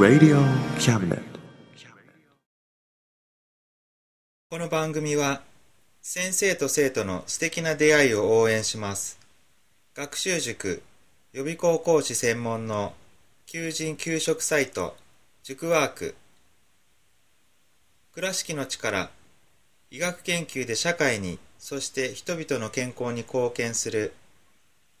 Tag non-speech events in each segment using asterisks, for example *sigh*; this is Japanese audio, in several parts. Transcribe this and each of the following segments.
Radio Cabinet. この番組は先生と生徒の素敵な出会いを応援します。学習塾予備校講師専門の求人・給食サイト塾ワーク。倉敷の力医学研究で社会にそして人々の健康に貢献する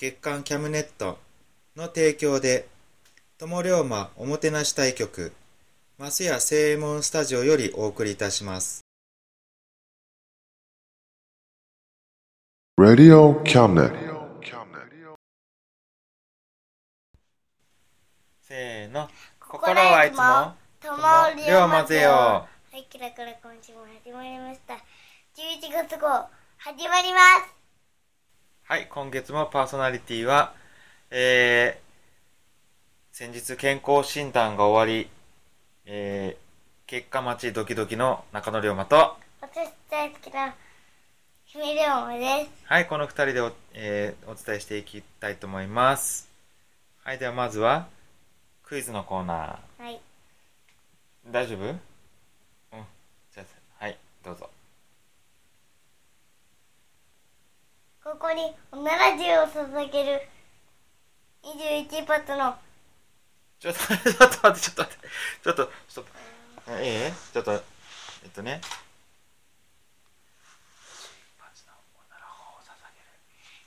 月刊キャムネットの提供で友龍馬おもてなし対局マスヤ正右衛門スタジオよりお送りいたします Radio Cabinet. せーの心はいつも友龍馬ぜよはい、キラキラ今週も始まりました。11月号、始まります。はい今月もパーソナリティはえー、先日健康診断が終わりえー、結果待ちドキドキの中野龍馬と私大好きな姫龍馬です。はいこの二人でお,、えーお伝えしていきたいと思います。はいではまずはクイズのコーナはい。ー大丈夫？うん。じゃあはいどうぞここにおなら銃を捧げる21発のちょっと、ちょっと待って、ちょっと待って、ちょっと、ちょっと、ええちょっと、えっとね。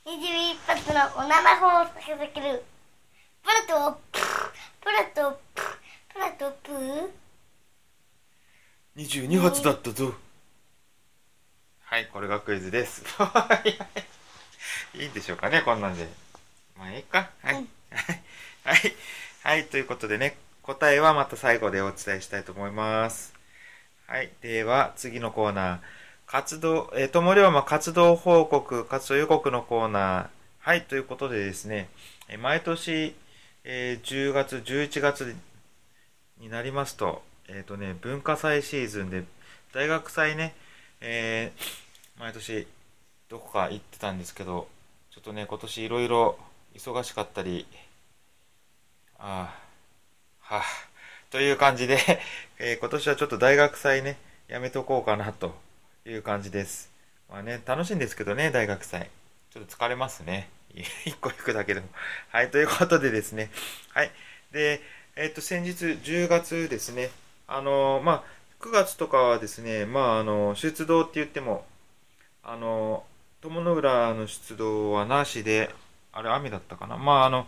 21発のおなら砲を捧げるプラとプラとプラとプー22発だったぞ。はい、これがクイズです。*laughs* *laughs* いいんでしょうかね、こんなんで。まあ、いいか。はい。うん *laughs* はい。はい、ということでね、答えはまた最後でお伝えしたいと思います。はい、では、次のコーナー。活動、えー、友龍馬活動報告、活動予告のコーナー。はい、ということでですね、えー毎年、えー10月、11月になりますと、えっ、とね、文化祭シーズンで、大学祭ね、えー毎年、どこか行ってたんですけど、ちょっとね、今年いろいろ忙しかったり、ああ、はあ、という感じで、*laughs* えー今年はちょっと大学祭ね、やめとこうかなという感じです。まあね、楽しいんですけどね、大学祭。ちょっと疲れますね。*laughs* 一個行くだけでも。はい、ということでですね。はい。で、えっ、と、先日10月ですね。あのまあ、9月とかはですね、まあ、あの、出動って言っても、あの、友の浦の出動はなしで、あれ雨だったかな？まあ、あの、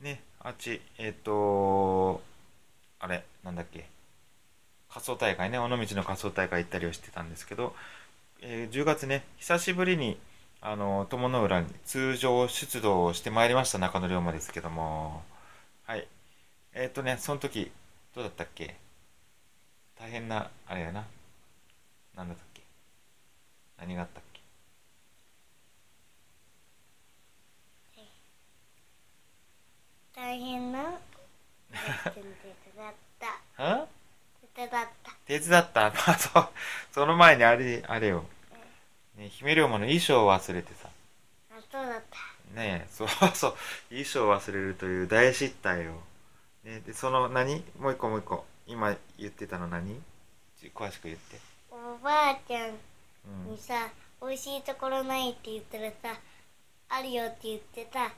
ね、あっち、えっ、と、あれ、なんだっけ？仮装大会ね、尾道の仮装大会行ったりをしてたんですけど、えー10月ね、久しぶりに、あの、友の浦に通常出動をしてまいりました、中野龍馬ですけども、はい。えっ、とね、その時、どうだったっけ？大変な、あれやな。なんだったっけ？何があったっけ大変なレッスン手伝ったは手伝った手伝った *laughs* まあ、そう、その前にあれ、あれよ。ね、姫龍馬の衣装を忘れてさ。あそうだったねえ、そうそう、衣装を忘れるという大失態よ。ね、で、その何？もう一個もう一個。今言ってたの何？ち詳しく言って。おばあちゃんうんに。さ、美味しいところないって言ったらさあるよって言ってさ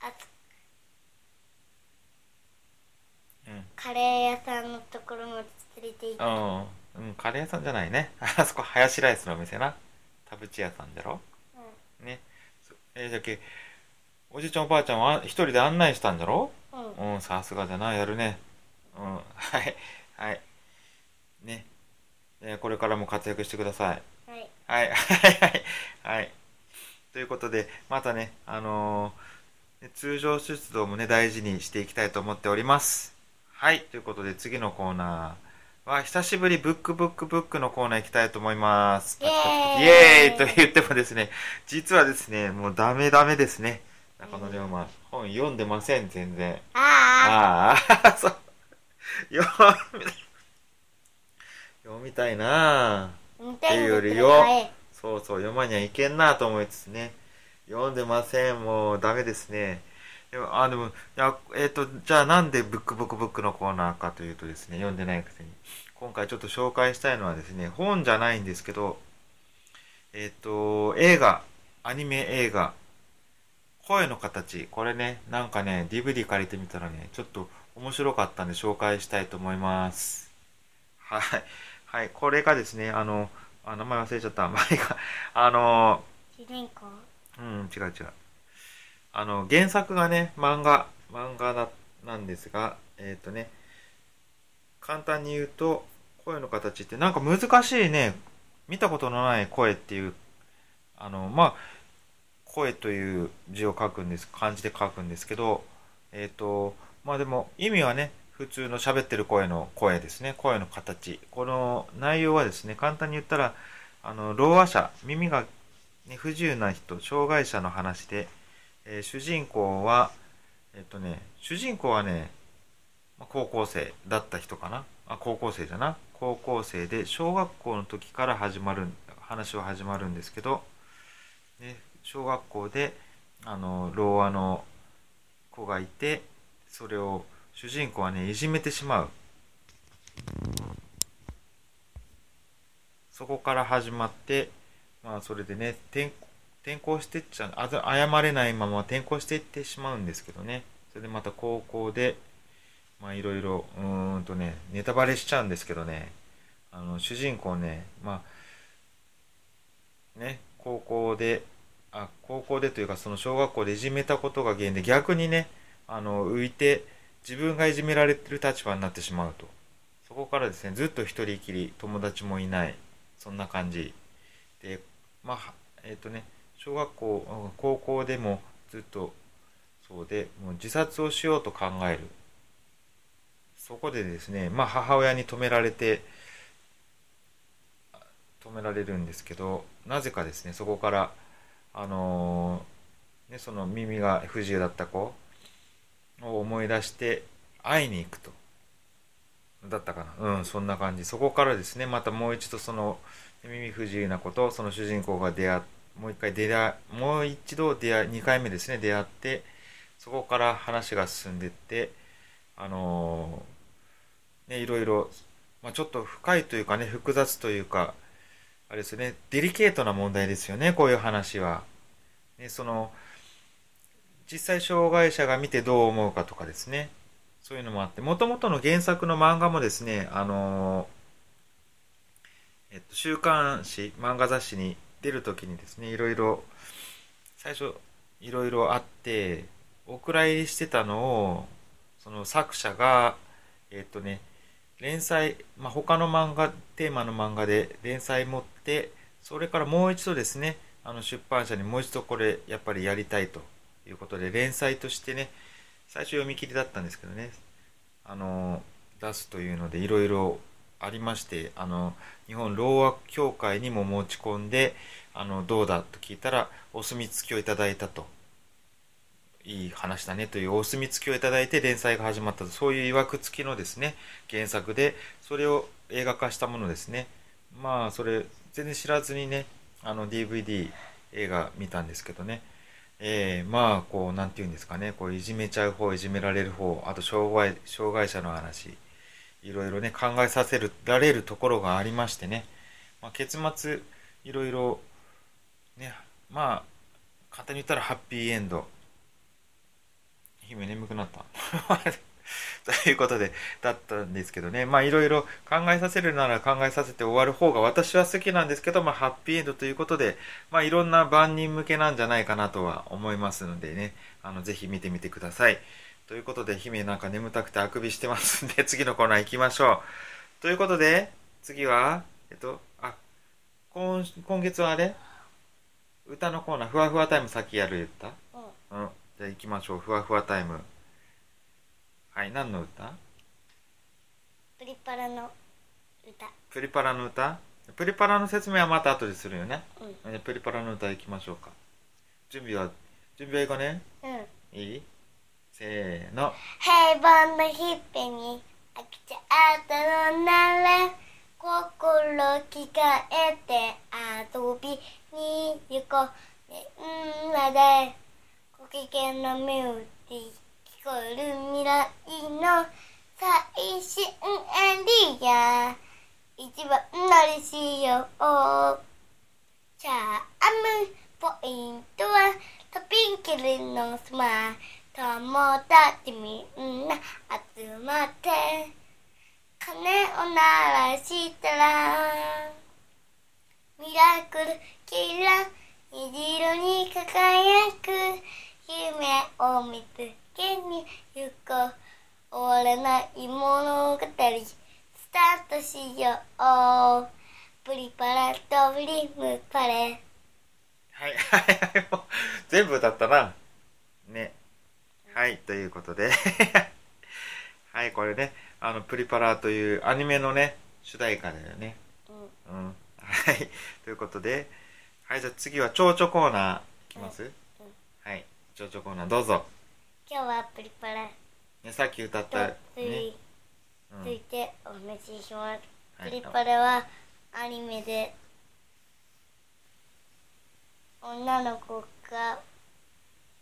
あつうんカレー屋さんのところも連れて行ったうん、うん、カレー屋さんじゃないね。*laughs* あそこハヤシライスのお店な。田淵屋さんだろ。ね。そえー、じゃけおじいちゃんおばあちゃんは一人で案内したんだろ？うん。うんうんさすがだなやるね。うん。*laughs* はい。はい。ね。えーこれからも活躍してくださいはい。はい。はい。*laughs* はい。はい。ということでまたねあのーね通常出動もね大事にしていきたいと思っておりますはいということで次のコーナーは久しぶりブックブックブックのコーナー行きたいと思います。イエーイ。イエーイと言ってもですね実はですねもうダメダメですね。中野龍馬本読んでません全然。あああ *laughs* そう。読み読みたいな。ああ見たいんだっていうよりよ。そうそう読まにはいけんなと思いつつね。読んでませんもうダメですねあでもいやえっ、とじゃあなんでブックブックブックのコーナーかというとですね読んでないくせに。今回ちょっと紹介したいのはですね本じゃないんですけどえっ、と映画アニメ映画声の形。これねなんかね DVD 借りてみたらねちょっと面白かったんで紹介したいと思います。はい。はいこれがですねあのあ名前忘れちゃった。前があの主人公。うん違う違うあの原作がね漫画漫画だなんですがえっ、とね簡単に言うと声の形ってなんか難しいね見たことのない声っていうあのまあ声という字を書くんです漢字で書くんですけどえっ、とまあでも意味はね普通の喋ってる声の声ですね声の形。この内容はですね簡単に言ったらあのろう話者耳が、ね、不自由な人障害者の話で、えー主人公はえっ、とね主人公はね高校生だった人かな。あ高校生じゃな。高校生で小学校の時から始まる話は始まるんですけど、ね、小学校であのろう話の子がいてそれを主人公はねいじめてしまう。そこから始まってまあそれでね転校転校してっちゃうあ謝れないまま転校していってしまうんですけどね。それでまた高校でまあいろいろうーんとねネタバレしちゃうんですけどね。あの主人公ねまあね高校であ高校でというかその小学校でいじめたことが原因で逆にねあの浮いて自分がいじめられてる立場になってしまうと。そこからですねずっと一人きり友達もいない。そんな感じ。でまあえっ、とね小学校高校でもずっとそうでもう自殺をしようと考える。そこでですねまあ母親に止められて止められるんですけどなぜかですねそこからあのーね、その耳が不自由だった子を思い出して会いに行くと。だったかな。うんそんな感じ。そこからですねまたもう一度その耳不自由な子とその主人公が出会っもう一回出会もう一度出会い2回目ですね出会ってそこから話が進んでってあのーねいろいろ、まあ、ちょっと深いというかね複雑というかあれですねデリケートな問題ですよねこういう話は。ね、その実際障害者が見てどう思うかとかですねそういうのもあってもともとの原作の漫画もですねあのえっと、週刊誌漫画雑誌に出る時にですねいろいろ最初いろいろあってお蔵入りしてたのをその作者がえっとね連載、まあ、他の漫画テーマの漫画で連載持ってそれからもう一度ですねあの出版社にもう一度これやっぱりやりたいということで連載としてね最初読み切りだったんですけどねあの出すというのでいろいろありましてあの日本ろう話協会にも持ち込んであのどうだと聞いたらお墨付きをいただいたと。いい話だねというお墨付きをいただいて連載が始まったと。そういういわく付きのですね原作でそれを映画化したものですね。まあそれ全然知らずにねあの DVD 映画見たんですけどね。えー、まあこうなんて言うんですかね。こういじめちゃう方いじめられる方あと障害障害者の話。いろいろね考えさせるられるところがありましてね、まあ、結末いろいろねまあ簡単に言ったらハッピーエンド姫眠くなった *laughs* ということで、だったんですけどね。まあいろいろ考えさせるなら考えさせて終わる方が私は好きなんですけど、まあハッピーエンドということで、まあいろんな万人向けなんじゃないかなとは思いますのでね、あの、ぜひ見てみてください。ということで、姫なんか眠たくてあくびしてますんで、*laughs* 次のコーナー行きましょう。ということで、次は、えっと、あ、今、今月はあれ？歌のコーナー、ふわふわタイムさっきやる言った？うんうん。じゃあ行きましょう。ふわふわタイム。はい、何の歌？プリパラの歌プリパラの歌？プリパラの説明はまた後でするよね。うんえプリパラの歌行きましょうか。準備は、準備はいいかね？うんいい？せーの。平凡な日々に飽きちゃったのなら心着替えて遊びに行こうみんなでご機嫌なミュージック聞こえる未来の最新エリア。一番乗りしよう。チャームポイントはトピンキリのスマイル友達みんな集まって鐘を鳴らしたらミラクルキラ虹色に輝く夢を見つけに行こう終わらない物語スタートしよう。プリパラとリムパレはい、はい、はい、もう、全部歌ったな。ね。はい、ということで。*laughs* はい、これね、あの、プリパラというアニメのね、主題歌だよね。うんうん。はい。ということで、はい、じゃあ次は蝶々コーナーいきます、はい。蝶々コーナーどうぞ。今日はプリパラね、さっき歌っとた、つい,、ね。うんついてお話しします。はいプリパラはアニメで女の子が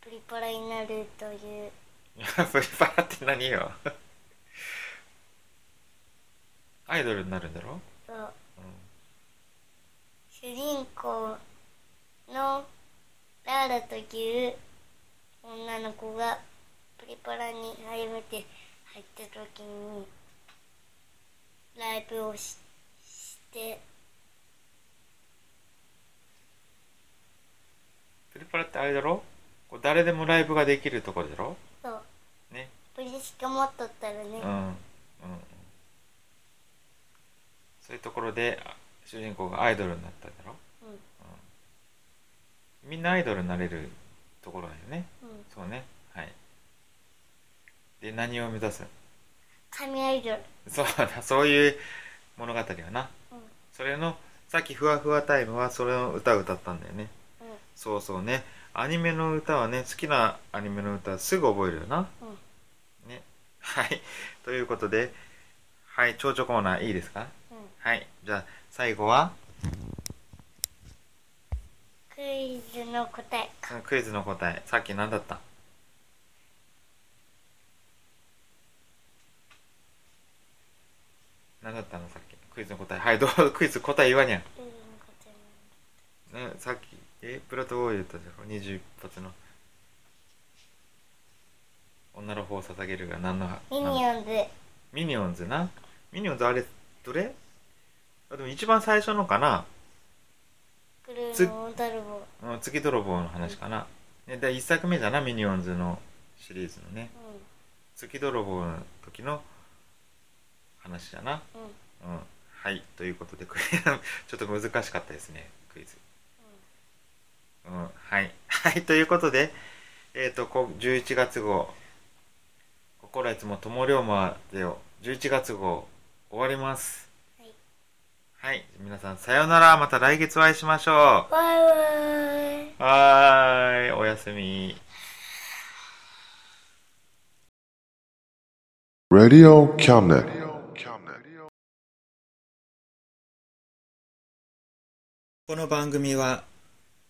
プリパラになるという。*laughs* プリパラって何よ？*laughs* アイドルになるんだろ？そう。うん。主人公のラーラという女の子がプリパラに初めて入った時にライブをしして。プリパラってあれだろ？こう誰でもライブができるところだろ？そうね。プリしか持っとったらね、うん。うんうん。そういうところであ主人公がアイドルになったんだろ？うんみんなアイドルになれるところだよね。うんそうね。はい。で、何を目指す？神アイドルそうだ、そういう物語はな。うんそれの、さっきふわふわタイムはそれの歌を歌ったんだよね。うんそうそうね。アニメの歌はね、好きなアニメの歌すぐ覚えるよな。うんね。はい。*laughs* ということで、はい、蝶々コーナーいいですか？うんはい。じゃあ、最後は、クイズの答えクイズの答え。さっき何だった？何だったの？さっき。クイズの答え。はい、どう？ぞ *laughs* クイズ答え言わにゃん。クイズの答ね、さっき、え、プラトボーイ言ったじゃん。21発の。女の方を捧げるが何のえミニオンズミニオンズな。ミニオンズあれ、どれ？あでも一番最初のかな。クルつ月泥棒の話かな。ね、で、一作目だな、ミニオンズのシリーズのね。う月泥棒の時の話だな。んうんうん。はい。ということで、*laughs* ちょっと難しかったですね、クイズ。うん。はい。はい。ということで、えっ、と、こ11月号、心いつも友龍馬でよ、11月号終わります。はいはい。皆さん、さようなら。また来月お会いしましょう。バイバイはーい。おやすみ。Radio Cabinet. この番組は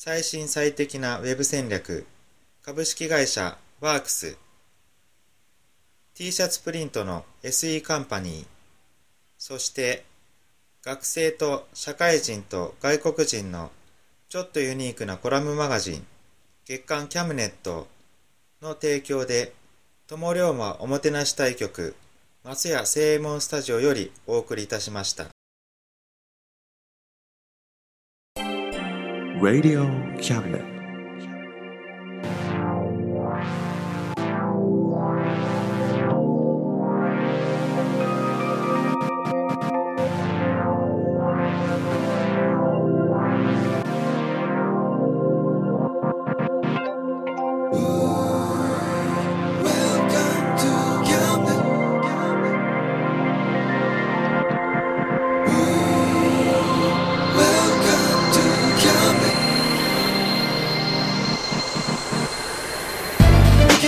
最新最適なウェブ戦略、株式会社ワークス、T シャツプリントの SE カンパニー、そして学生と社会人と外国人のちょっとユニークなコラムマガジン、月刊キャムネットの提供で、友龍馬おもてなし対局、松屋正右衛門スタジオよりお送りいたしました。Radio Cabinet.